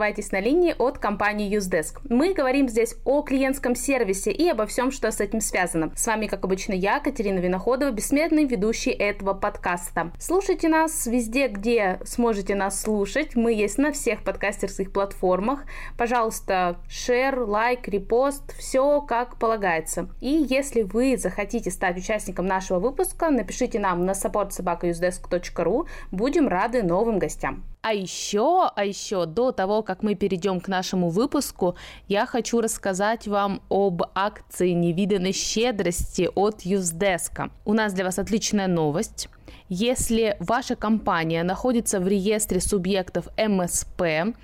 оставайтесь на линии от компании Usedesk. Мы говорим здесь о клиентском сервисе и обо всем, что с этим связано. С вами, как обычно, я, Катерина Виноходова, бессмертный ведущий этого подкаста. Слушайте нас везде, где сможете нас слушать. Мы есть на всех подкастерских платформах. Пожалуйста, шер, лайк, репост, все как полагается. И если вы захотите стать участником нашего выпуска, напишите нам на supportsobaka.usedesk.ru. Будем рады новым гостям. А еще, а еще до того, как мы перейдем к нашему выпуску, я хочу рассказать вам об акции невиданной щедрости от Юздеска. У нас для вас отличная новость. Если ваша компания находится в реестре субъектов МСП,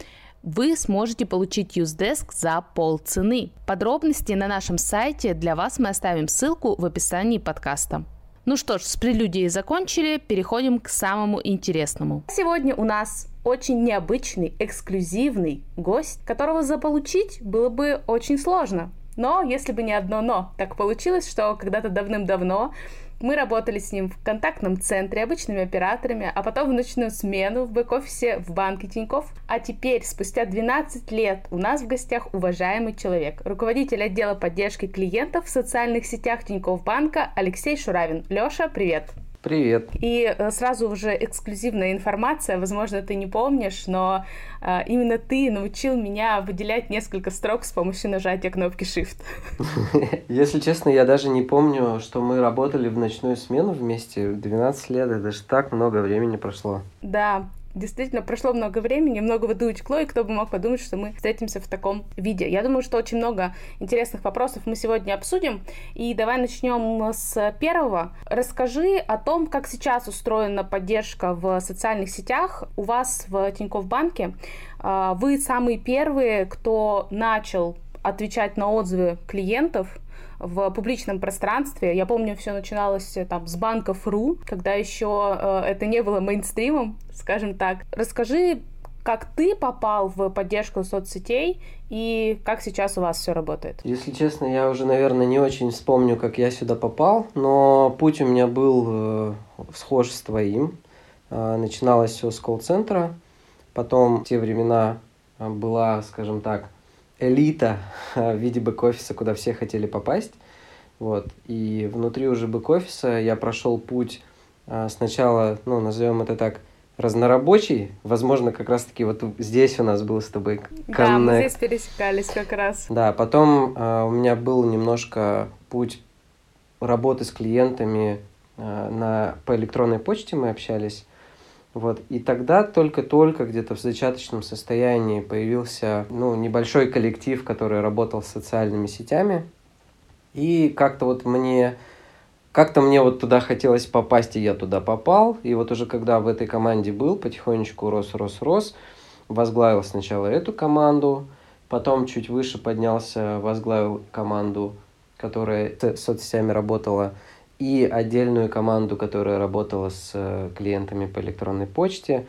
вы сможете получить Юздеск за полцены. Подробности на нашем сайте для вас мы оставим ссылку в описании подкаста. Ну что ж, с прелюдией закончили, переходим к самому интересному. Сегодня у нас очень необычный, эксклюзивный гость, которого заполучить было бы очень сложно. Но, если бы не одно но, так получилось, что когда-то давным-давно мы работали с ним в контактном центре обычными операторами, а потом в ночную смену в бэк-офисе в банке Тиньков. А теперь, спустя 12 лет, у нас в гостях уважаемый человек, руководитель отдела поддержки клиентов в социальных сетях Тиньков банка Алексей Шуравин. Леша, привет! Привет. И э, сразу уже эксклюзивная информация, возможно, ты не помнишь, но э, именно ты научил меня выделять несколько строк с помощью нажатия кнопки Shift. Если честно, я даже не помню, что мы работали в ночную смену вместе 12 лет, это же так много времени прошло. Да, Действительно, прошло много времени, много воды утекло, и кто бы мог подумать, что мы встретимся в таком виде. Я думаю, что очень много интересных вопросов мы сегодня обсудим. И давай начнем с первого. Расскажи о том, как сейчас устроена поддержка в социальных сетях у вас в Тинькофф банке. А, вы самые первые, кто начал отвечать на отзывы клиентов в публичном пространстве. Я помню, все начиналось э, там с банков РУ, когда еще э, это не было мейнстримом, скажем так. Расскажи, как ты попал в поддержку соцсетей и как сейчас у вас все работает? Если честно, я уже, наверное, не очень вспомню, как я сюда попал, но путь у меня был э, схож с твоим. Э, начиналось все с колл-центра, потом в те времена э, была, скажем так, элита в виде бэк-офиса, куда все хотели попасть. Вот. И внутри уже бэк-офиса я прошел путь а, сначала, ну, назовем это так, разнорабочий. Возможно, как раз-таки вот здесь у нас был с тобой коннект. Да, мы здесь пересекались как раз. Да, потом э, у меня был немножко путь работы с клиентами э, на, по электронной почте мы общались. Вот. И тогда только-только где-то в зачаточном состоянии появился ну, небольшой коллектив, который работал с социальными сетями. И как-то вот мне как-то мне вот туда хотелось попасть, и я туда попал. И вот уже когда в этой команде был, потихонечку рос, рос, рос. Возглавил сначала эту команду, потом чуть выше поднялся, возглавил команду, которая с соцсетями работала и отдельную команду, которая работала с э, клиентами по электронной почте.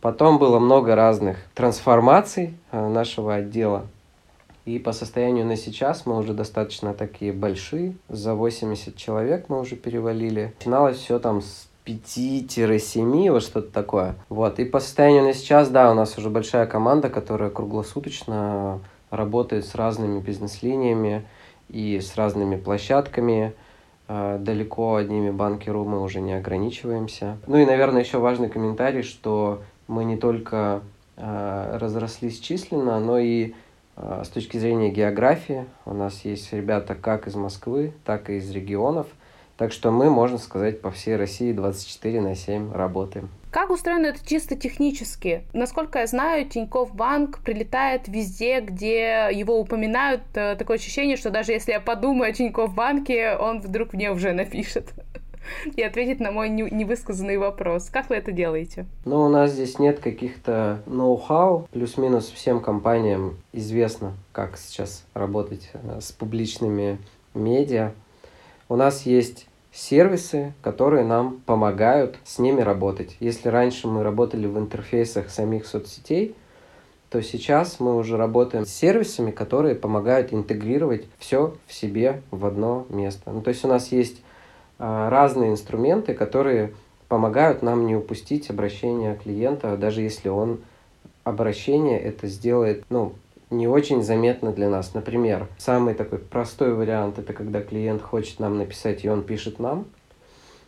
Потом было много разных трансформаций э, нашего отдела. И по состоянию на сейчас мы уже достаточно такие большие. За 80 человек мы уже перевалили. Начиналось все там с 5-7, вот что-то такое. Вот. И по состоянию на сейчас, да, у нас уже большая команда, которая круглосуточно работает с разными бизнес-линиями и с разными площадками. А, далеко одними банки.ру мы уже не ограничиваемся. Ну и, наверное, еще важный комментарий, что мы не только а, разрослись численно, но и а, с точки зрения географии. У нас есть ребята как из Москвы, так и из регионов. Так что мы, можно сказать, по всей России 24 на 7 работаем. Как устроено это чисто технически? Насколько я знаю, Тиньков Банк прилетает везде, где его упоминают. Э, такое ощущение, что даже если я подумаю о Тиньков Банке, он вдруг мне уже напишет и ответит на мой невысказанный вопрос. Как вы это делаете? Ну, у нас здесь нет каких-то ноу-хау. Плюс-минус всем компаниям известно, как сейчас работать э, с публичными медиа. У нас есть сервисы, которые нам помогают с ними работать. Если раньше мы работали в интерфейсах самих соцсетей, то сейчас мы уже работаем с сервисами, которые помогают интегрировать все в себе в одно место. Ну, то есть у нас есть а, разные инструменты, которые помогают нам не упустить обращение клиента, даже если он обращение это сделает, ну, не очень заметно для нас. Например, самый такой простой вариант это когда клиент хочет нам написать, и он пишет нам.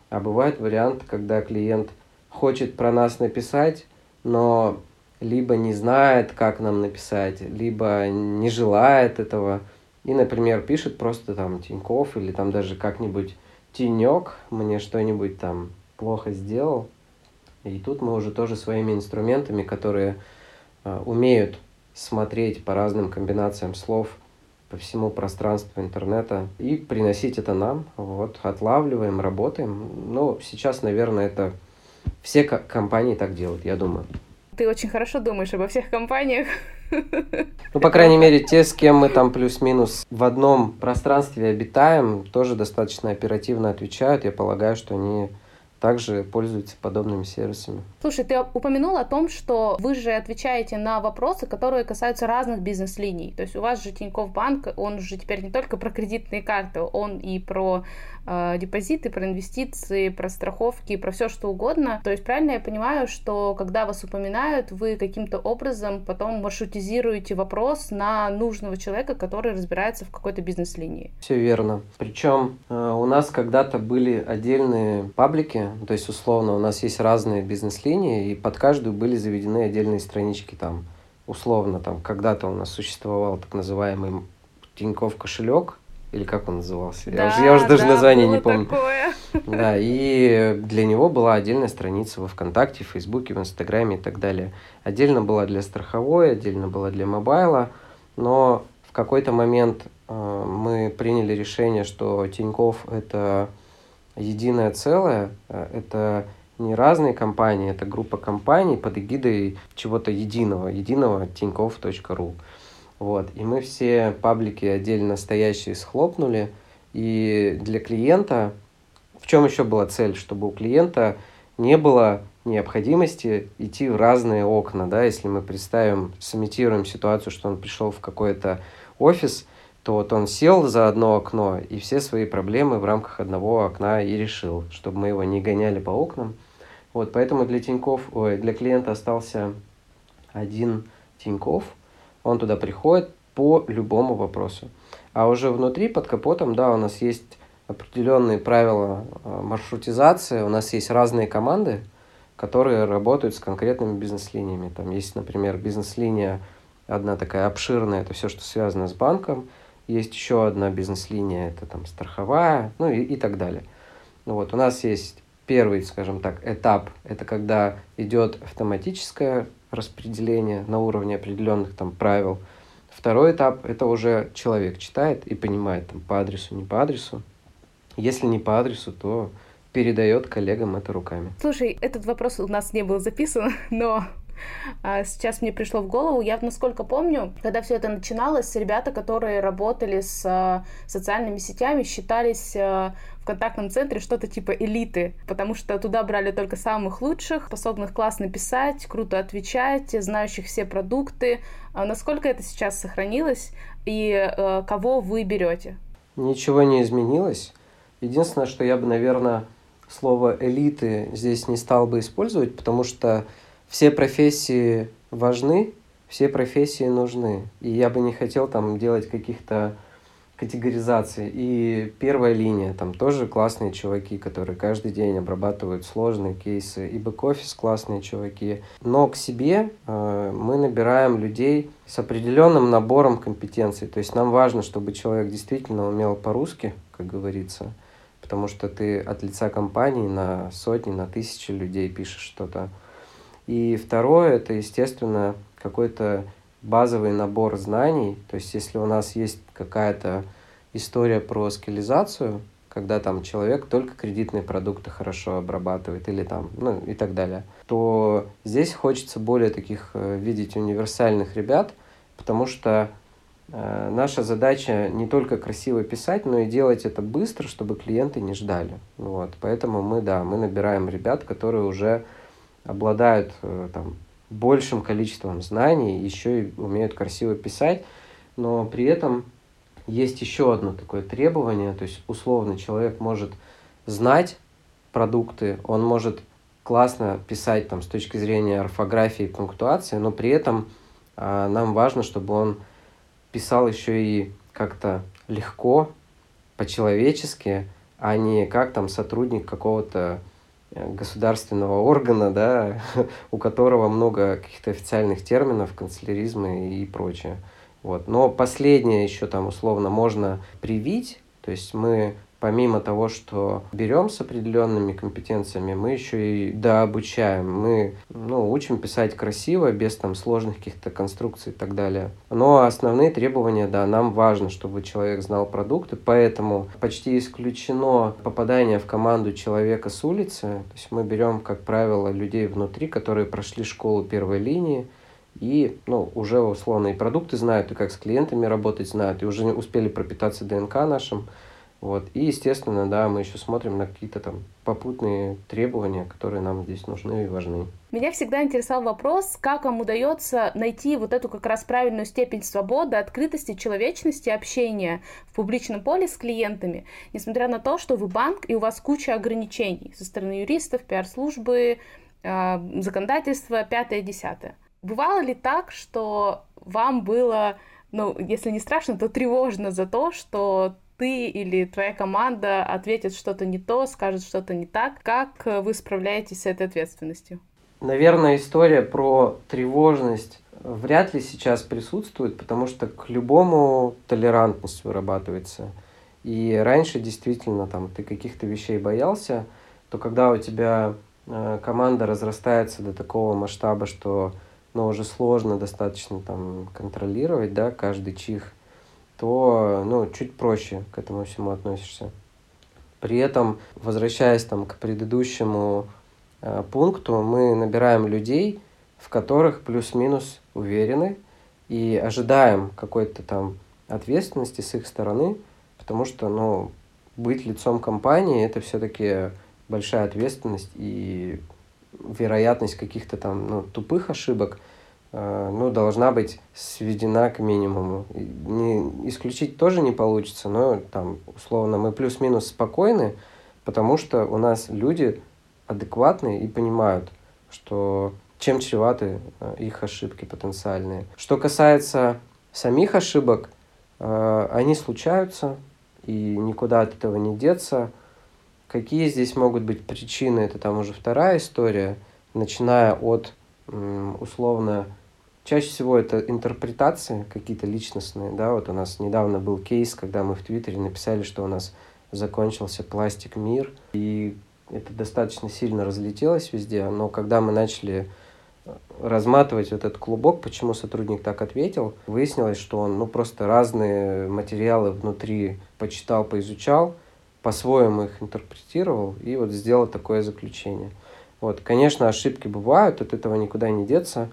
А бывает вариант, когда клиент хочет про нас написать, но либо не знает, как нам написать, либо не желает этого. И, например, пишет просто там Тиньков или там даже как-нибудь Тенек мне что-нибудь там плохо сделал. И тут мы уже тоже своими инструментами, которые э, умеют смотреть по разным комбинациям слов по всему пространству интернета и приносить это нам. Вот, отлавливаем, работаем. Ну, сейчас, наверное, это все компании так делают, я думаю. Ты очень хорошо думаешь обо всех компаниях. Ну, по крайней мере, те, с кем мы там плюс-минус в одном пространстве обитаем, тоже достаточно оперативно отвечают. Я полагаю, что они также пользуются подобными сервисами. Слушай, ты упомянул о том, что вы же отвечаете на вопросы, которые касаются разных бизнес-линий. То есть у вас же Тинькофф Банк, он же теперь не только про кредитные карты, он и про э, депозиты, про инвестиции, про страховки, про все что угодно. То есть правильно я понимаю, что когда вас упоминают, вы каким-то образом потом маршрутизируете вопрос на нужного человека, который разбирается в какой-то бизнес-линии? Все верно. Причем э, у нас когда-то были отдельные паблики, то есть, условно, у нас есть разные бизнес-линии, и под каждую были заведены отдельные странички там. Условно, там, когда-то у нас существовал так называемый Тиньков кошелек, или как он назывался? Да, я, уже, я уже даже да, название не помню. Такое. Да, и для него была отдельная страница во ВКонтакте, в Фейсбуке, в Инстаграме и так далее. Отдельно была для страховой, отдельно была для мобайла, но в какой-то момент э, мы приняли решение, что Тиньков это единое целое, э, это не разные компании, это группа компаний под эгидой чего-то единого, единого тинькофф.ру. Вот. И мы все паблики отдельно стоящие схлопнули. И для клиента, в чем еще была цель? Чтобы у клиента не было необходимости идти в разные окна, да, если мы представим, сымитируем ситуацию, что он пришел в какой-то офис, то вот он сел за одно окно и все свои проблемы в рамках одного окна и решил, чтобы мы его не гоняли по окнам. Вот, поэтому для Тиньков, ой, для клиента остался один Тиньков, он туда приходит по любому вопросу. А уже внутри, под капотом, да, у нас есть определенные правила а, маршрутизации, у нас есть разные команды, которые работают с конкретными бизнес-линиями. Там есть, например, бизнес-линия одна такая обширная, это все, что связано с банком – есть еще одна бизнес-линия, это там страховая, ну и, и так далее. Вот, у нас есть первый, скажем так, этап, это когда идет автоматическое распределение на уровне определенных там правил. Второй этап – это уже человек читает и понимает там по адресу, не по адресу. Если не по адресу, то передает коллегам это руками. Слушай, этот вопрос у нас не был записан, но сейчас мне пришло в голову. Я, насколько помню, когда все это начиналось, ребята, которые работали с а, социальными сетями, считались а, в контактном центре что-то типа элиты, потому что туда брали только самых лучших, способных классно писать, круто отвечать, знающих все продукты. Насколько это сейчас сохранилось и кого вы берете? Ничего не изменилось. Единственное, что я бы, наверное, слово элиты здесь не стал бы использовать, потому что все профессии важны, все профессии нужны. И я бы не хотел там делать каких-то категоризаций. И первая линия, там тоже классные чуваки, которые каждый день обрабатывают сложные кейсы. И бэк-офис классные чуваки. Но к себе э, мы набираем людей с определенным набором компетенций. То есть нам важно, чтобы человек действительно умел по-русски, как говорится, потому что ты от лица компании на сотни, на тысячи людей пишешь что-то. И второе, это, естественно, какой-то базовый набор знаний. То есть, если у нас есть какая-то история про скилизацию, когда там человек только кредитные продукты хорошо обрабатывает или там, ну и так далее, то здесь хочется более таких э, видеть универсальных ребят, потому что э, наша задача не только красиво писать, но и делать это быстро, чтобы клиенты не ждали. Вот, поэтому мы, да, мы набираем ребят, которые уже обладают э, там, большим количеством знаний, еще и умеют красиво писать, но при этом есть еще одно такое требование, то есть условно человек может знать продукты, он может классно писать там с точки зрения орфографии и пунктуации, но при этом э, нам важно, чтобы он писал еще и как-то легко, по-человечески, а не как там сотрудник какого-то государственного органа, да, у которого много каких-то официальных терминов, канцеляризма и прочее. Вот. Но последнее еще там условно можно привить, то есть мы помимо того, что берем с определенными компетенциями, мы еще и дообучаем. Мы ну, учим писать красиво, без там сложных каких-то конструкций и так далее. Но основные требования, да, нам важно, чтобы человек знал продукты, поэтому почти исключено попадание в команду человека с улицы. То есть мы берем, как правило, людей внутри, которые прошли школу первой линии, и ну, уже условно и продукты знают, и как с клиентами работать знают, и уже успели пропитаться ДНК нашим. Вот. И, естественно, да, мы еще смотрим на какие-то там попутные требования, которые нам здесь нужны и важны. Меня всегда интересовал вопрос, как вам удается найти вот эту как раз правильную степень свободы, открытости, человечности, общения в публичном поле с клиентами, несмотря на то, что вы банк и у вас куча ограничений со стороны юристов, пиар-службы, э, законодательства, пятое, десятое. Бывало ли так, что вам было, ну, если не страшно, то тревожно за то, что ты или твоя команда ответит что-то не то, скажет что-то не так. Как вы справляетесь с этой ответственностью? Наверное, история про тревожность вряд ли сейчас присутствует, потому что к любому толерантность вырабатывается. И раньше действительно там ты каких-то вещей боялся, то когда у тебя э, команда разрастается до такого масштаба, что ну, уже сложно достаточно там контролировать, да, каждый чих, то ну, чуть проще к этому всему относишься. При этом, возвращаясь там, к предыдущему э, пункту, мы набираем людей, в которых плюс-минус уверены и ожидаем какой-то там ответственности с их стороны, потому что ну, быть лицом компании это все-таки большая ответственность и вероятность каких-то там ну, тупых ошибок – ну, должна быть сведена к минимуму. Не, исключить тоже не получится, но там, условно, мы плюс-минус спокойны, потому что у нас люди адекватные и понимают, что чем чреваты э, их ошибки потенциальные. Что касается самих ошибок, э, они случаются, и никуда от этого не деться. Какие здесь могут быть причины, это там уже вторая история, начиная от условно Чаще всего это интерпретации какие-то личностные, да, вот у нас недавно был кейс, когда мы в Твиттере написали, что у нас закончился пластик мир, и это достаточно сильно разлетелось везде, но когда мы начали э, разматывать этот клубок, почему сотрудник так ответил, выяснилось, что он ну, просто разные материалы внутри почитал, поизучал, по-своему их интерпретировал и вот сделал такое заключение. Вот, конечно, ошибки бывают, от этого никуда не деться,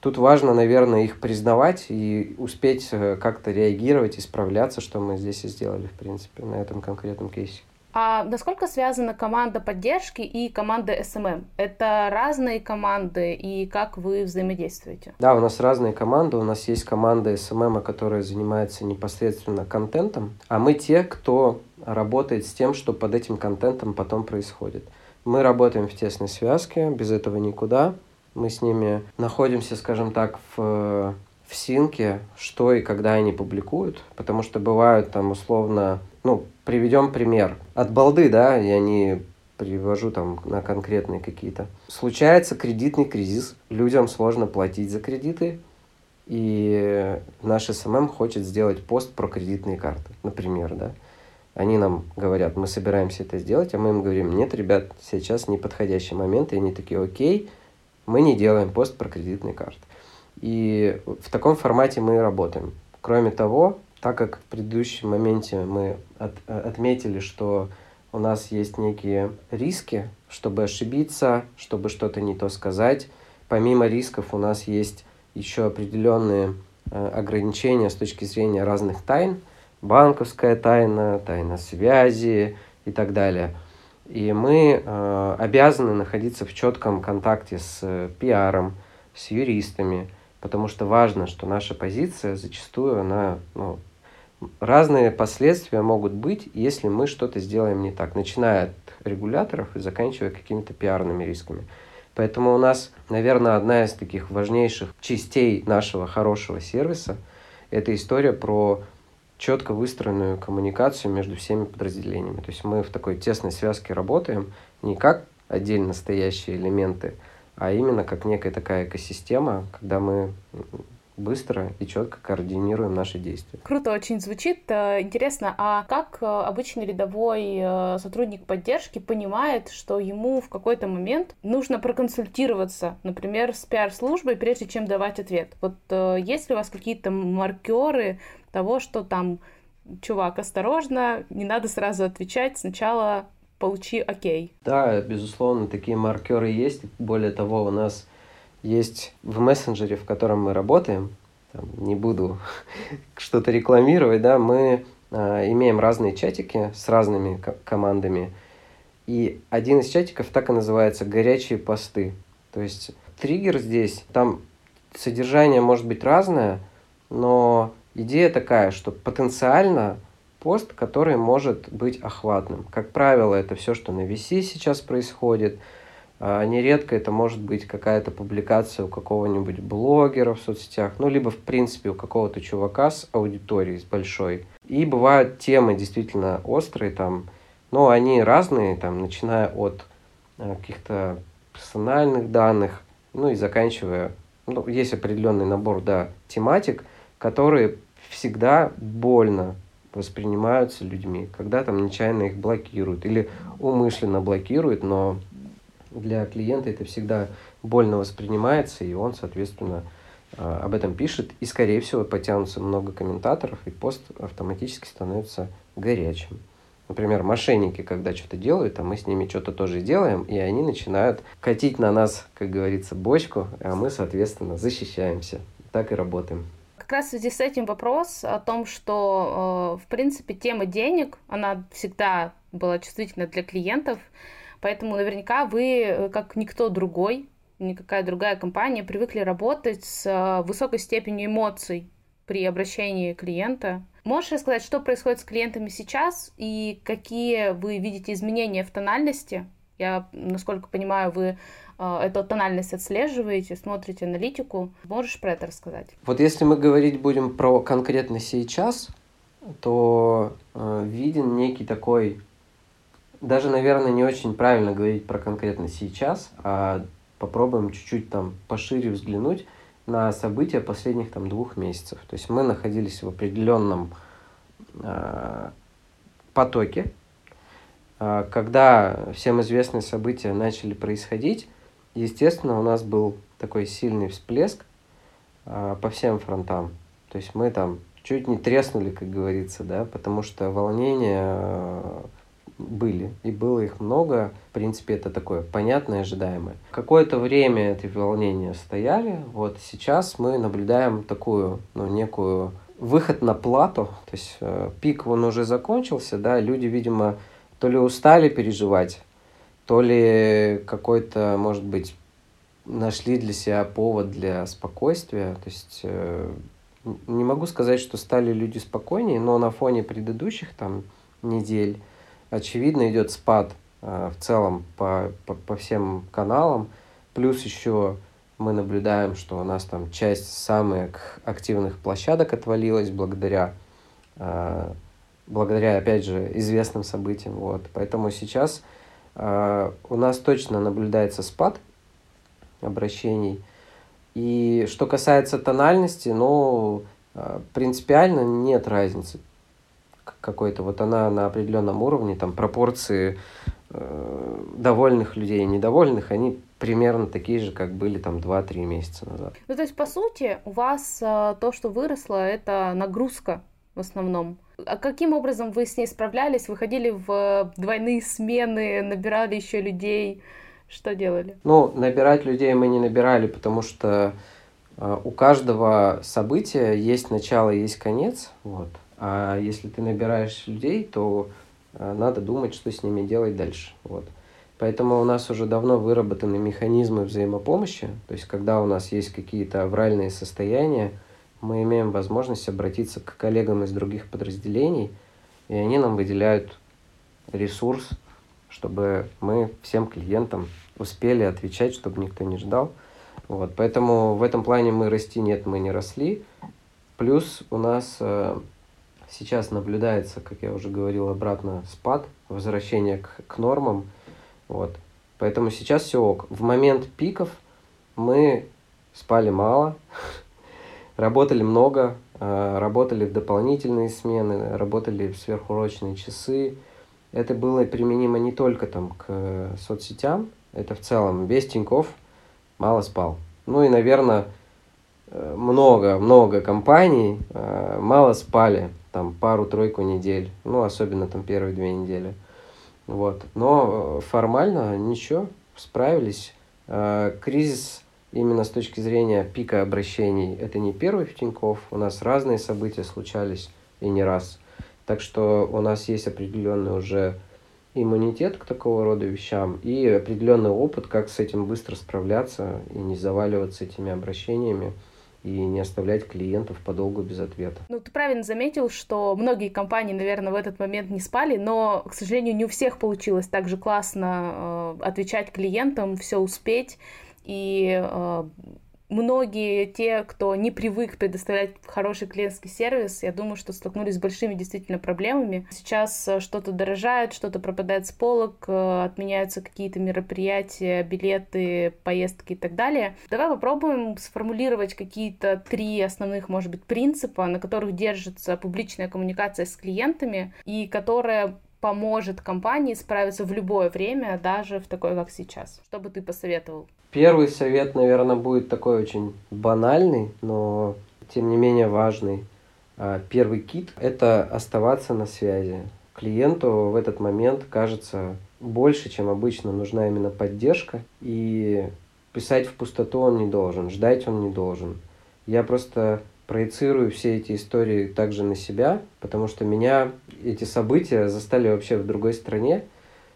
Тут важно, наверное, их признавать и успеть э, как-то реагировать, исправляться, что мы здесь и сделали, в принципе, на этом конкретном кейсе. А насколько связана команда поддержки и команда SMM? Это разные команды, и как вы взаимодействуете? Да, у нас разные команды. У нас есть команда SMM, которая занимается непосредственно контентом, а мы те, кто работает с тем, что под этим контентом потом происходит. Мы работаем в тесной связке, без этого никуда мы с ними находимся, скажем так, в, в синке, что и когда они публикуют, потому что бывают там условно, ну, приведем пример. От балды, да, я не привожу там на конкретные какие-то. Случается кредитный кризис, людям сложно платить за кредиты, и наш SMM хочет сделать пост про кредитные карты, например, да. Они нам говорят, мы собираемся это сделать, а мы им говорим, нет, ребят, сейчас неподходящий момент, и они такие, окей, мы не делаем пост про кредитные карты. И в таком формате мы работаем. Кроме того, так как в предыдущем моменте мы от, отметили, что у нас есть некие риски, чтобы ошибиться, чтобы что-то не то сказать, помимо рисков у нас есть еще определенные э, ограничения с точки зрения разных тайн, банковская тайна, тайна связи и так далее – и мы э, обязаны находиться в четком контакте с э, пиаром, с юристами, потому что важно, что наша позиция зачастую она ну, разные последствия могут быть, если мы что-то сделаем не так, начиная от регуляторов и заканчивая какими-то пиарными рисками. Поэтому у нас, наверное, одна из таких важнейших частей нашего хорошего сервиса – это история про четко выстроенную коммуникацию между всеми подразделениями. То есть мы в такой тесной связке работаем не как отдельно стоящие элементы, а именно как некая такая экосистема, когда мы быстро и четко координируем наши действия. Круто очень звучит. Э, интересно, а как э, обычный рядовой э, сотрудник поддержки понимает, что ему в какой-то момент нужно проконсультироваться, например, с пиар-службой, прежде чем давать ответ? Вот есть ли у вас какие-то маркеры того, что там, чувак, осторожно, не надо сразу отвечать, сначала получи окей? Да, безусловно, такие маркеры есть. Более того, у нас есть в мессенджере, в котором мы работаем, там, не буду что-то рекламировать, да, мы э, имеем разные чатики с разными командами. И один из чатиков так и называется «Горячие посты». То есть триггер здесь, там содержание может быть разное, но идея такая, что потенциально пост, который может быть охватным. Как правило, это все, что на VC сейчас происходит – нередко это может быть какая-то публикация у какого-нибудь блогера в соцсетях, ну, либо, в принципе, у какого-то чувака с аудиторией, с большой. И бывают темы действительно острые там, но они разные, там, начиная от а, каких-то персональных данных, ну, и заканчивая, ну, есть определенный набор, да, тематик, которые всегда больно воспринимаются людьми, когда там нечаянно их блокируют или умышленно блокируют, но для клиента это всегда больно воспринимается, и он, соответственно, а, об этом пишет, и, скорее всего, потянутся много комментаторов, и пост автоматически становится горячим. Например, мошенники, когда что-то делают, а мы с ними что-то тоже делаем, и они начинают катить на нас, как говорится, бочку, а мы, соответственно, защищаемся. Так и работаем. Как раз в связи с этим вопрос о том, что, э, в принципе, тема денег, она всегда была чувствительна для клиентов, Поэтому наверняка вы, э, как никто другой, никакая другая компания, привыкли работать с э, высокой степенью эмоций при обращении клиента. Можешь рассказать, что происходит с клиентами сейчас и какие вы видите изменения в тональности? Я, насколько понимаю, вы э, эту тональность отслеживаете, смотрите аналитику. Можешь про это рассказать? Вот если мы говорить будем про конкретно сейчас, то э, виден некий такой даже, наверное, не очень правильно говорить про конкретно сейчас, а попробуем чуть-чуть там пошире взглянуть на события последних там двух месяцев. То есть мы находились в определенном э, потоке, э, когда всем известные события начали происходить, естественно, у нас был такой сильный всплеск э, по всем фронтам. То есть мы там чуть не треснули, как говорится, да, потому что волнение были, и было их много. В принципе, это такое понятное, ожидаемое. Какое-то время эти волнения стояли. Вот сейчас мы наблюдаем такую, ну, некую выход на плату. То есть э, пик он уже закончился, да, люди, видимо, то ли устали переживать, то ли какой-то, может быть, нашли для себя повод для спокойствия. То есть э, не могу сказать, что стали люди спокойнее, но на фоне предыдущих там недель очевидно идет спад э, в целом по, по, по всем каналам. Плюс еще мы наблюдаем, что у нас там часть самых активных площадок отвалилась благодаря, э, благодаря опять же, известным событиям. Вот. Поэтому сейчас э, у нас точно наблюдается спад обращений. И что касается тональности, ну, принципиально нет разницы какой-то, вот она на определенном уровне, там пропорции э, довольных людей и недовольных, они примерно такие же, как были там 2-3 месяца назад. Ну, то есть, по сути, у вас э, то, что выросло, это нагрузка в основном. А каким образом вы с ней справлялись? Выходили в двойные смены, набирали еще людей? Что делали? Ну, набирать людей мы не набирали, потому что э, у каждого события есть начало, есть конец. Вот. А если ты набираешь людей, то э, надо думать, что с ними делать дальше. Вот. Поэтому у нас уже давно выработаны механизмы взаимопомощи. То есть, когда у нас есть какие-то авральные состояния, мы имеем возможность обратиться к коллегам из других подразделений, и они нам выделяют ресурс, чтобы мы всем клиентам успели отвечать, чтобы никто не ждал. Вот, поэтому в этом плане мы расти нет, мы не росли. Плюс у нас э, сейчас наблюдается, как я уже говорил, обратно спад, возвращение к, к нормам. Вот. Поэтому сейчас все ок. В момент пиков мы спали мало, работали много, э, работали в дополнительные смены, работали в сверхурочные часы. Это было применимо не только там к соцсетям, это в целом весь Тиньков мало спал. Ну и, наверное, много-много э, компаний э, мало спали, там пару-тройку недель, ну, особенно там первые две недели. Вот. Но формально ничего, справились. Кризис именно с точки зрения пика обращений, это не первый в Тинькофф. У нас разные события случались и не раз. Так что у нас есть определенный уже иммунитет к такого рода вещам и определенный опыт, как с этим быстро справляться и не заваливаться этими обращениями и не оставлять клиентов подолгу без ответа. Ну, ты правильно заметил, что многие компании, наверное, в этот момент не спали, но, к сожалению, не у всех получилось так же классно э, отвечать клиентам, все успеть и э, многие те, кто не привык предоставлять хороший клиентский сервис, я думаю, что столкнулись с большими действительно проблемами. Сейчас э, что-то дорожает, что-то пропадает с полок, э, отменяются какие-то мероприятия, билеты, поездки и так далее. Давай попробуем сформулировать какие-то три основных, может быть, принципа, на которых держится публичная коммуникация с клиентами и которая поможет компании справиться в любое время, даже в такое, как сейчас. Что бы ты посоветовал? Первый совет, наверное, будет такой очень банальный, но тем не менее важный. А, первый кит – это оставаться на связи. Клиенту в этот момент кажется больше, чем обычно, нужна именно поддержка. И писать в пустоту он не должен, ждать он не должен. Я просто проецирую все эти истории также на себя, потому что меня эти события застали вообще в другой стране,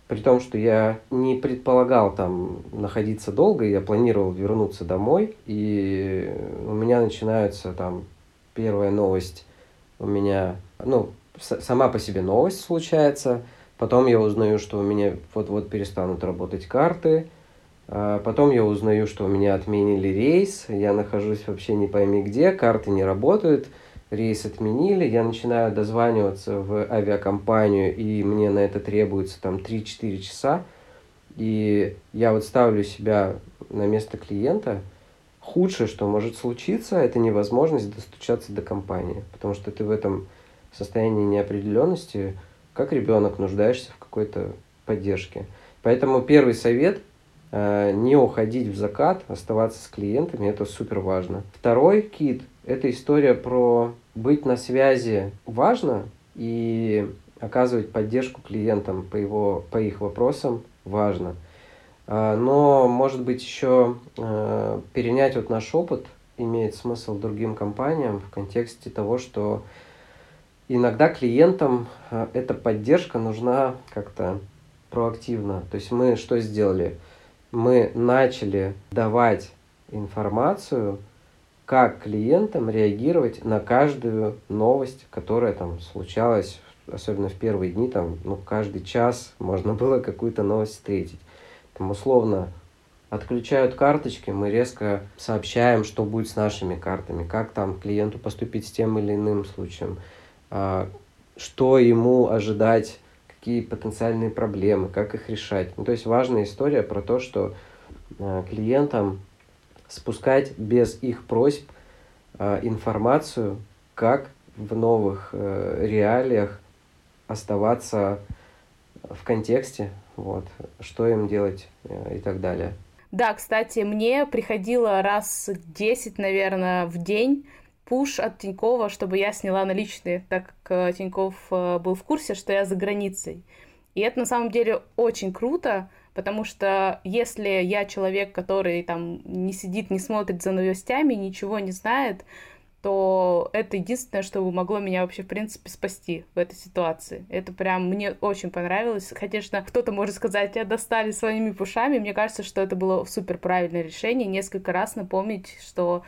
при том, что я не предполагал там находиться долго, я планировал вернуться домой, и у меня начинается там первая новость, у меня, ну, сама по себе новость случается, потом я узнаю, что у меня вот-вот перестанут работать карты, потом я узнаю, что у меня отменили рейс, я нахожусь вообще не пойми где, карты не работают, рейс отменили, я начинаю дозваниваться в авиакомпанию, и мне на это требуется там 3-4 часа, и я вот ставлю себя на место клиента, худшее, что может случиться, это невозможность достучаться до компании, потому что ты в этом состоянии неопределенности, как ребенок, нуждаешься в какой-то поддержке. Поэтому первый совет – не уходить в закат, оставаться с клиентами, это супер важно. Второй кит – это история про быть на связи важно и оказывать поддержку клиентам по, его, по их вопросам важно. А, но, может быть, еще э, перенять вот наш опыт имеет смысл другим компаниям в контексте того, что иногда клиентам э, эта поддержка нужна как-то проактивно. То есть мы что сделали – мы начали давать информацию, как клиентам реагировать на каждую новость, которая там случалась, особенно в первые дни, там, ну, каждый час можно было какую-то новость встретить. Там, условно, отключают карточки, мы резко сообщаем, что будет с нашими картами, как там клиенту поступить с тем или иным случаем, а, что ему ожидать какие потенциальные проблемы, как их решать. Ну, то есть важная история про то, что э, клиентам спускать без их просьб э, информацию, как в новых э, реалиях оставаться в контексте, вот, что им делать э, и так далее. Да, кстати, мне приходило раз 10, наверное, в день пуш от Тинькова, чтобы я сняла наличные, так как э, Тиньков э, был в курсе, что я за границей. И это на самом деле очень круто, потому что если я человек, который там не сидит, не смотрит за новостями, ничего не знает, то это единственное, что могло меня вообще, в принципе, спасти в этой ситуации. Это прям мне очень понравилось. Конечно, кто-то может сказать, я достали своими пушами. Мне кажется, что это было супер правильное решение. Несколько раз напомнить, что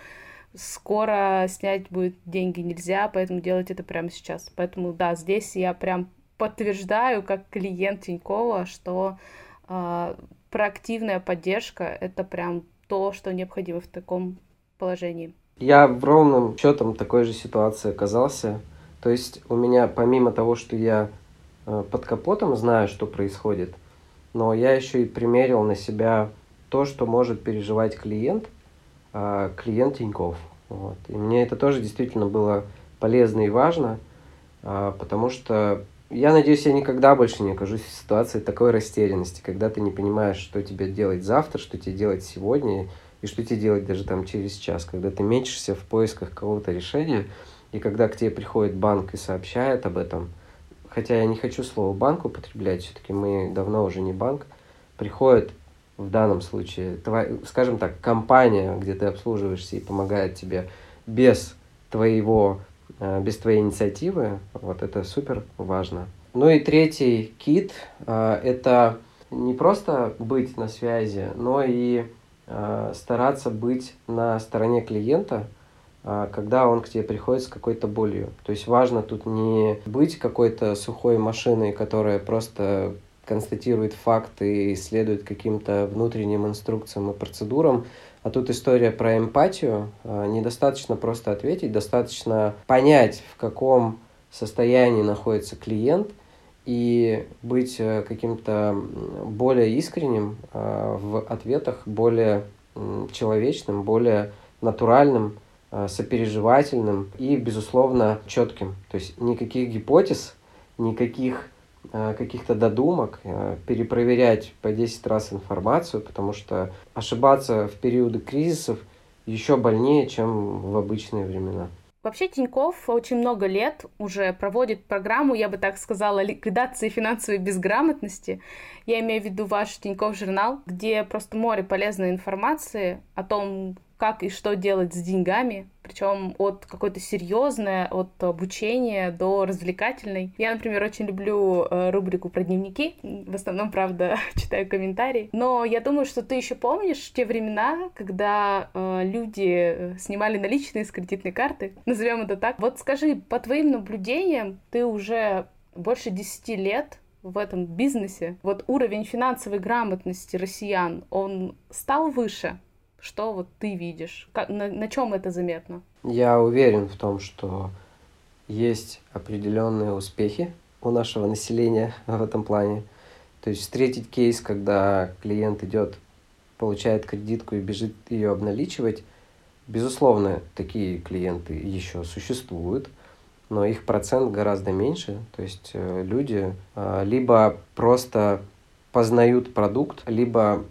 скоро снять будет деньги нельзя, поэтому делать это прямо сейчас. Поэтому да, здесь я прям подтверждаю как клиент Тинькова, что э, проактивная поддержка это прям то, что необходимо в таком положении. Я в ровном счетом такой же ситуации оказался. То есть у меня помимо того, что я э, под капотом знаю, что происходит, но я еще и примерил на себя то, что может переживать клиент, клиент Тиньков. Вот. И мне это тоже действительно было полезно и важно, э, потому что я надеюсь, я никогда больше не окажусь в ситуации такой растерянности, когда ты не понимаешь, что тебе делать завтра, что тебе делать сегодня, и что тебе делать даже там через час, когда ты мечешься в поисках какого-то решения, и когда к тебе приходит банк и сообщает об этом, хотя я не хочу слово банк употреблять, все-таки мы давно уже не банк, приходит в данном случае, твоя, скажем так, компания, где ты обслуживаешься и помогает тебе без твоего, э, без твоей инициативы, вот это супер важно. Ну и третий кит э, – это не просто быть на связи, но и Э, стараться быть на стороне клиента, когда он к тебе приходит с какой-то болью. То есть важно тут не быть какой-то сухой машиной, которая просто констатирует факты и следует каким-то внутренним инструкциям и процедурам, а тут история про эмпатию. Э, недостаточно просто ответить, достаточно понять, в каком состоянии находится клиент – и быть э, каким-то более искренним э, в ответах, более человечным, более натуральным, э, сопереживательным и, безусловно, четким. То есть никаких гипотез, никаких каких-то додумок, перепроверять по 10 раз информацию, потому что ошибаться в периоды кризисов еще больнее, чем в обычные времена. Вообще Тиньков очень много лет уже проводит программу, я бы так сказала, ликвидации финансовой безграмотности. Я имею в виду ваш Тиньков журнал, где просто море полезной информации о том, как и что делать с деньгами, причем от какой-то серьезной, от обучения до развлекательной. Я, например, очень люблю э, рубрику про дневники, в основном, правда, читаю комментарии, но я думаю, что ты еще помнишь те времена, когда э, люди э, снимали наличные с кредитной карты, назовем это так. Вот скажи, по твоим наблюдениям, ты уже больше 10 лет в этом бизнесе, вот уровень финансовой грамотности россиян, он стал выше? Что вот ты видишь? Как, на, на чем это заметно? Я уверен в том, что есть определенные успехи у нашего населения в этом плане. То есть встретить кейс, когда клиент идет, получает кредитку и бежит ее обналичивать, безусловно, такие клиенты еще существуют, но их процент гораздо меньше. То есть э, люди э, либо просто познают продукт, либо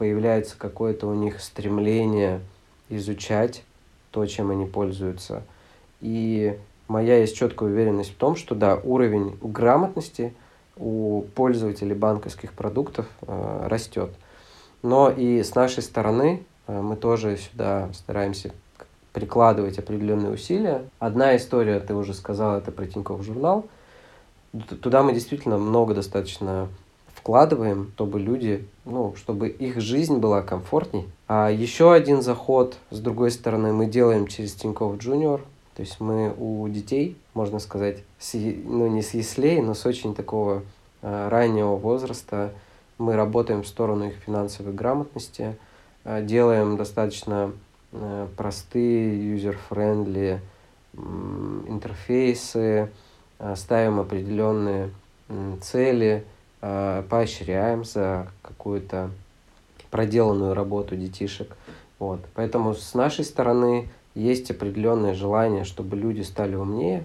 появляется какое-то у них стремление изучать то, чем они пользуются. И моя есть четкая уверенность в том, что да, уровень грамотности у пользователей банковских продуктов э, растет. Но и с нашей стороны э, мы тоже сюда стараемся прикладывать определенные усилия. Одна история, ты уже сказал, это про Тинькофф журнал. Туда мы действительно много достаточно вкладываем, чтобы люди, ну, чтобы их жизнь была комфортней. А еще один заход, с другой стороны, мы делаем через Тинькофф Junior. То есть мы у детей, можно сказать, с, ну не с яслей, но с очень такого э, раннего возраста мы работаем в сторону их финансовой грамотности, э, делаем достаточно э, простые, user-friendly э, интерфейсы, э, ставим определенные э, цели – Э, поощряем за какую-то проделанную работу детишек. Вот. Поэтому с нашей стороны есть определенное желание, чтобы люди стали умнее.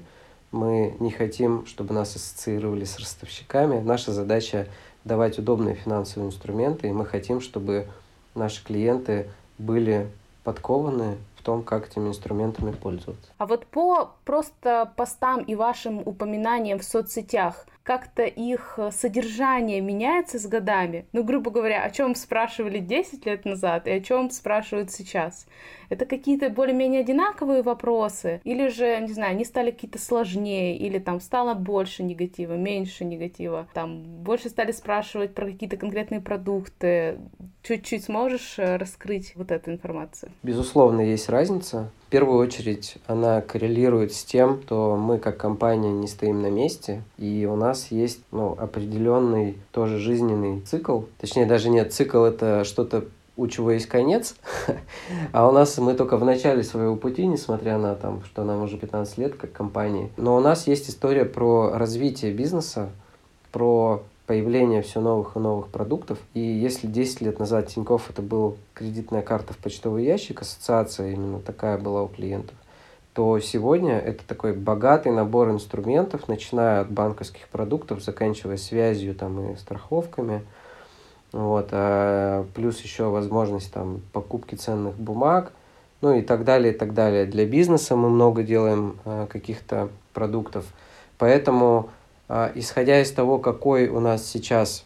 Мы не хотим, чтобы нас ассоциировали с ростовщиками. Наша задача давать удобные финансовые инструменты, и мы хотим, чтобы наши клиенты были подкованы в том, как этими инструментами пользоваться. А вот по просто постам и вашим упоминаниям в соцсетях – как-то их э, содержание меняется с годами. Ну, грубо говоря, о чем спрашивали 10 лет назад и о чем спрашивают сейчас. Это какие-то более-менее одинаковые вопросы, или же, не знаю, они стали какие-то сложнее, или там стало больше негатива, меньше негатива, там больше стали спрашивать про какие-то конкретные продукты. Чуть-чуть сможешь э, раскрыть вот эту информацию? Безусловно, есть разница первую очередь она коррелирует с тем, что мы как компания не стоим на месте, и у нас есть ну, определенный тоже жизненный цикл. Точнее, даже нет, цикл это что-то у чего есть конец, а у нас мы только в начале своего пути, несмотря на там, что нам уже 15 лет как компании. Но у нас есть история про развитие бизнеса, про появление все новых и новых продуктов. И если 10 лет назад Тинькофф это был кредитная карта в почтовый ящик, ассоциация именно такая была у клиентов, то сегодня это такой богатый набор инструментов, начиная от банковских продуктов, заканчивая связью там, и страховками – вот, а плюс еще возможность там покупки ценных бумаг, ну и так далее, и так далее. Для бизнеса мы много делаем а, каких-то продуктов, поэтому исходя из того, какой у нас сейчас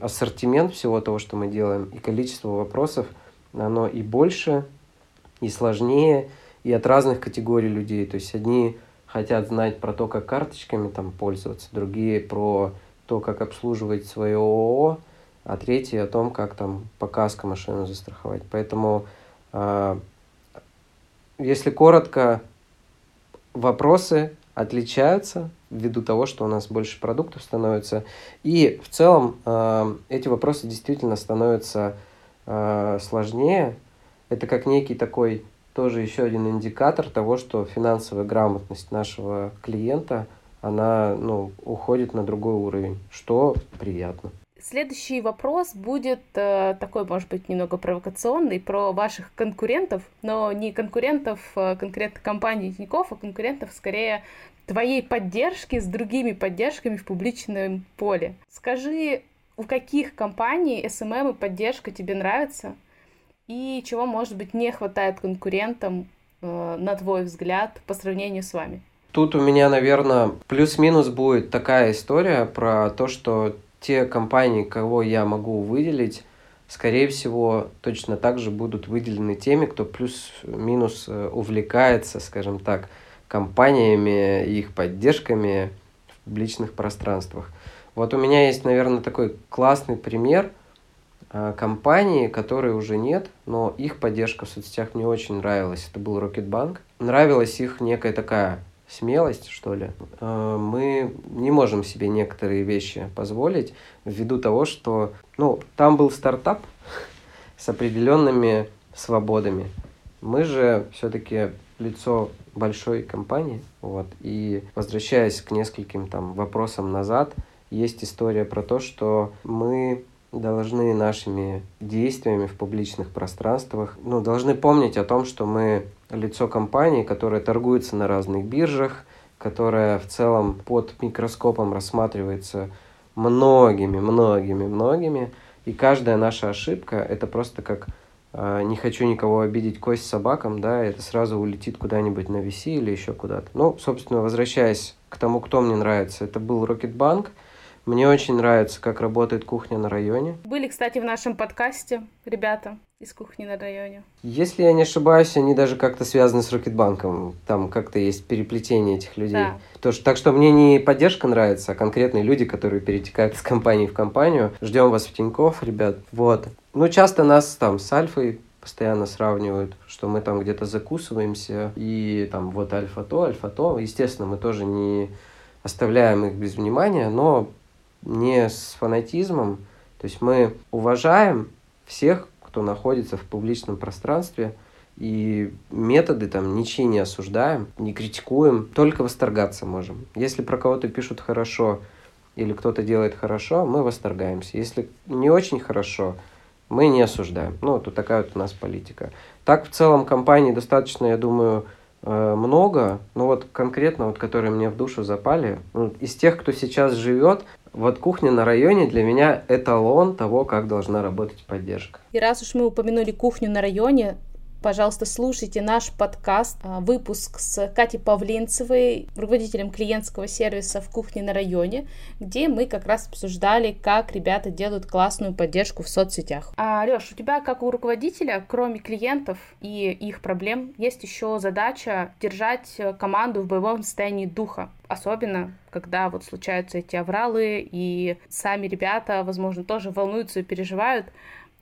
ассортимент всего того, что мы делаем, и количество вопросов, оно и больше, и сложнее, и от разных категорий людей. То есть одни хотят знать про то, как карточками там пользоваться, другие про то, как обслуживать свое ООО, а третий о том, как там по каско машину застраховать. Поэтому, э, если коротко, вопросы отличаются ввиду того, что у нас больше продуктов становится. И в целом э, эти вопросы действительно становятся э, сложнее. Это как некий такой тоже еще один индикатор того, что финансовая грамотность нашего клиента, она ну, уходит на другой уровень, что приятно. Следующий вопрос будет э, такой, может быть, немного провокационный, про ваших конкурентов, но не конкурентов э, конкретно компании Тинькофф, а конкурентов скорее твоей поддержки с другими поддержками в публичном поле. Скажи, у каких компаний SMM и поддержка тебе нравится, и чего, может быть, не хватает конкурентам, э, на твой взгляд, по сравнению с вами? Тут у меня, наверное, плюс-минус будет такая история про то, что те компании, кого я могу выделить, скорее всего, точно так же будут выделены теми, кто плюс-минус э, увлекается, скажем так, компаниями и их поддержками в публичных пространствах. Вот у меня есть, наверное, такой классный пример э, компании, которой уже нет, но их поддержка в соцсетях мне очень нравилась. Это был Rocketbank. Нравилась их некая такая смелость, что ли, э, мы не можем себе некоторые вещи позволить ввиду того, что, ну, там был стартап с определенными свободами. Мы же все-таки лицо большой компании, вот, и возвращаясь к нескольким там вопросам назад, есть история про то, что мы должны нашими действиями в публичных пространствах, ну, должны помнить о том, что мы лицо компании, которая торгуется на разных биржах, которая в целом под микроскопом рассматривается многими, многими, многими. И каждая наша ошибка – это просто как э, не хочу никого обидеть кость собакам, да, это сразу улетит куда-нибудь на VC или еще куда-то. Ну, собственно, возвращаясь к тому, кто мне нравится, это был Рокетбанк. Мне очень нравится, как работает кухня на районе. Были, кстати, в нашем подкасте ребята из кухни на районе. Если я не ошибаюсь, они даже как-то связаны с Рокетбанком. Там как-то есть переплетение этих людей. Да. То, что, так что мне не поддержка нравится, а конкретные люди, которые перетекают из компании в компанию. Ждем вас в Тинькофф, ребят. Вот. Ну, часто нас там с Альфой постоянно сравнивают, что мы там где-то закусываемся, и там вот альфа то, альфа то. Естественно, мы тоже не оставляем их без внимания, но не с фанатизмом. То есть мы уважаем всех, кто находится в публичном пространстве, и методы там ничьи не осуждаем, не критикуем, только восторгаться можем. Если про кого-то пишут хорошо или кто-то делает хорошо, мы восторгаемся. Если не очень хорошо, мы не осуждаем. Ну, тут такая вот у нас политика. Так в целом компаний достаточно, я думаю, много, но вот конкретно, вот, которые мне в душу запали, ну, из тех, кто сейчас живет, вот кухня на районе для меня эталон того, как должна работать поддержка. И раз уж мы упомянули кухню на районе, пожалуйста, слушайте наш подкаст, а, выпуск с Катей Павлинцевой, руководителем клиентского сервиса в кухне на районе, где мы как раз обсуждали, как ребята делают классную поддержку в соцсетях. А, Леш, у тебя, как у руководителя, кроме клиентов и их проблем, есть еще задача держать команду в боевом состоянии духа. Особенно, когда вот случаются эти авралы, и сами ребята, возможно, тоже волнуются и переживают.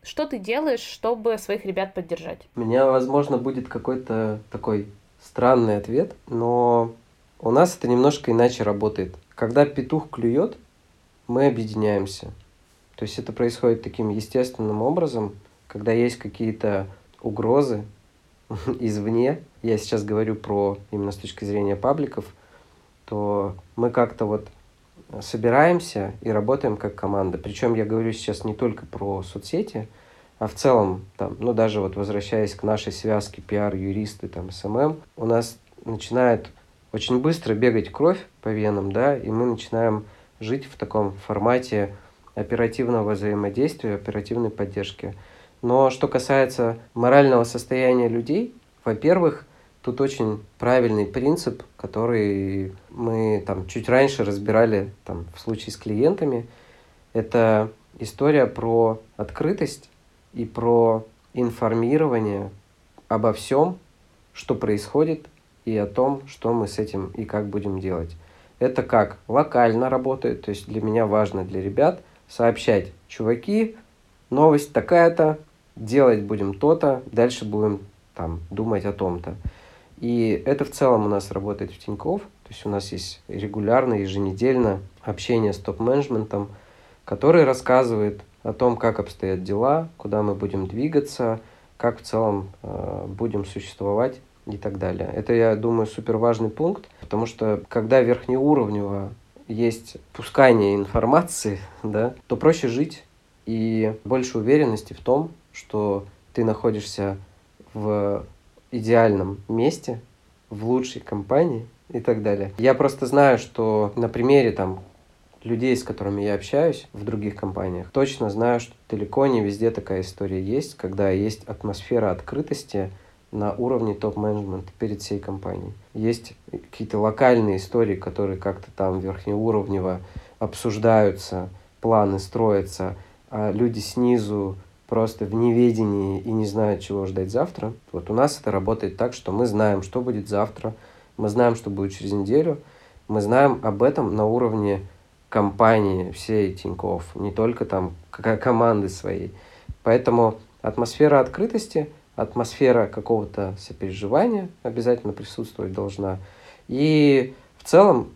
Что ты делаешь, чтобы своих ребят поддержать? У меня, возможно, будет какой-то такой странный ответ, но у нас это немножко иначе работает. Когда петух клюет, мы объединяемся. То есть это происходит таким естественным образом, когда есть какие-то угрозы извне. Я сейчас говорю про именно с точки зрения пабликов, то мы как-то вот собираемся и работаем как команда. Причем я говорю сейчас не только про соцсети, а в целом, там, ну даже вот возвращаясь к нашей связке пиар, юристы, там, SMM, у нас начинает очень быстро бегать кровь по венам, да, и мы начинаем жить в таком формате оперативного взаимодействия, оперативной поддержки. Но что касается морального состояния людей, во-первых, тут очень правильный принцип, который мы там чуть раньше разбирали там, в случае с клиентами. Это история про открытость и про информирование обо всем, что происходит, и о том, что мы с этим и как будем делать. Это как локально работает, то есть для меня важно, для ребят, сообщать, чуваки, новость такая-то, делать будем то-то, дальше будем там думать о том-то. И это в целом у нас работает в Тинькофф, то есть у нас есть регулярно, еженедельно общение с топ-менеджментом, который рассказывает о том, как обстоят дела, куда мы будем двигаться, как в целом э, будем существовать и так далее. Это, я думаю, супер важный пункт, потому что когда верхнеуровнево есть пускание информации, да, то проще жить и больше уверенности в том, что ты находишься в идеальном месте, в лучшей компании и так далее. Я просто знаю, что на примере там людей, с которыми я общаюсь в других компаниях, точно знаю, что далеко не везде такая история есть, когда есть атмосфера открытости на уровне топ-менеджмента перед всей компанией. Есть какие-то локальные истории, которые как-то там верхнеуровнево обсуждаются, планы строятся, а люди снизу просто в неведении и не знают, чего ждать завтра. Вот у нас это работает так, что мы знаем, что будет завтра, мы знаем, что будет через неделю, мы знаем об этом на уровне компании всей Тинькофф, не только там команды своей. Поэтому атмосфера открытости, атмосфера какого-то сопереживания обязательно присутствовать должна. И в целом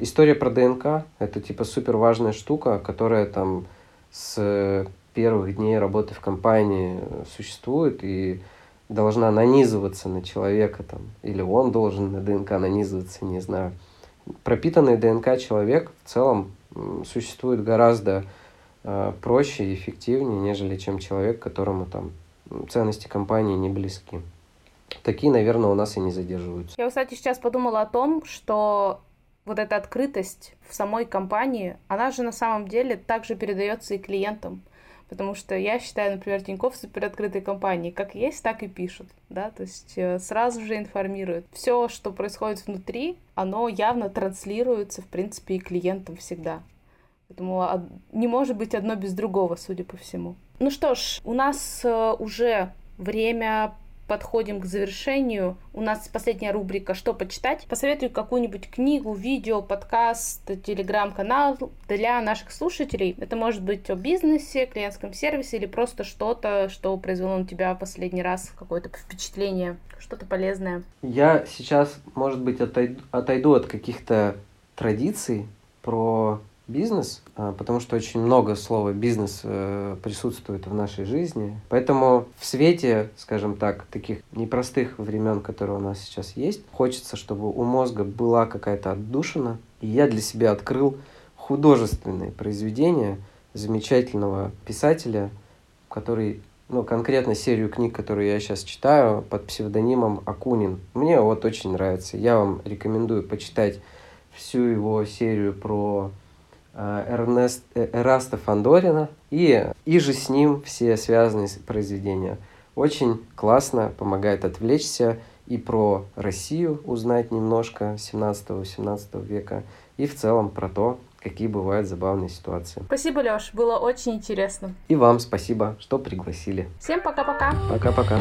история про ДНК – это типа супер важная штука, которая там с первых дней работы в компании существует и должна нанизываться на человека там, или он должен на ДНК нанизываться, не знаю. Пропитанный ДНК человек в целом существует гораздо э, проще и эффективнее, нежели чем человек, которому там ценности компании не близки. Такие, наверное, у нас и не задерживаются. Я, кстати, сейчас подумала о том, что вот эта открытость в самой компании, она же на самом деле также передается и клиентам. Потому что я считаю, например, Тинькофф супер открытой компанией. Как есть, так и пишут. Да? То есть э, сразу же информируют. Все, что происходит внутри, оно явно транслируется, в принципе, и клиентам всегда. Поэтому не может быть одно без другого, судя по всему. Ну что ж, у нас э, уже время подходим к завершению. У нас последняя рубрика «Что почитать?». Посоветую какую-нибудь книгу, видео, подкаст, телеграм-канал для наших слушателей. Это может быть о бизнесе, клиентском сервисе или просто что-то, что произвело на тебя последний раз какое-то впечатление, что-то полезное. Я сейчас, может быть, отойду, отойду от каких-то традиций про бизнес, а, потому что очень много слова бизнес э, присутствует в нашей жизни. Поэтому в свете, скажем так, таких непростых времен, которые у нас сейчас есть, хочется, чтобы у мозга была какая-то отдушина. И я для себя открыл художественные произведения замечательного писателя, который ну, конкретно серию книг, которые я сейчас читаю, под псевдонимом Акунин. Мне вот очень нравится. Я вам рекомендую почитать всю его серию про Эрнест, э, Эраста Фандорина и, и же с ним все связанные произведения. Очень классно, помогает отвлечься и про Россию узнать немножко 17-18 века, и в целом про то, какие бывают забавные ситуации. Спасибо, Леш, было очень интересно. И вам спасибо, что пригласили. Всем пока-пока. Пока-пока.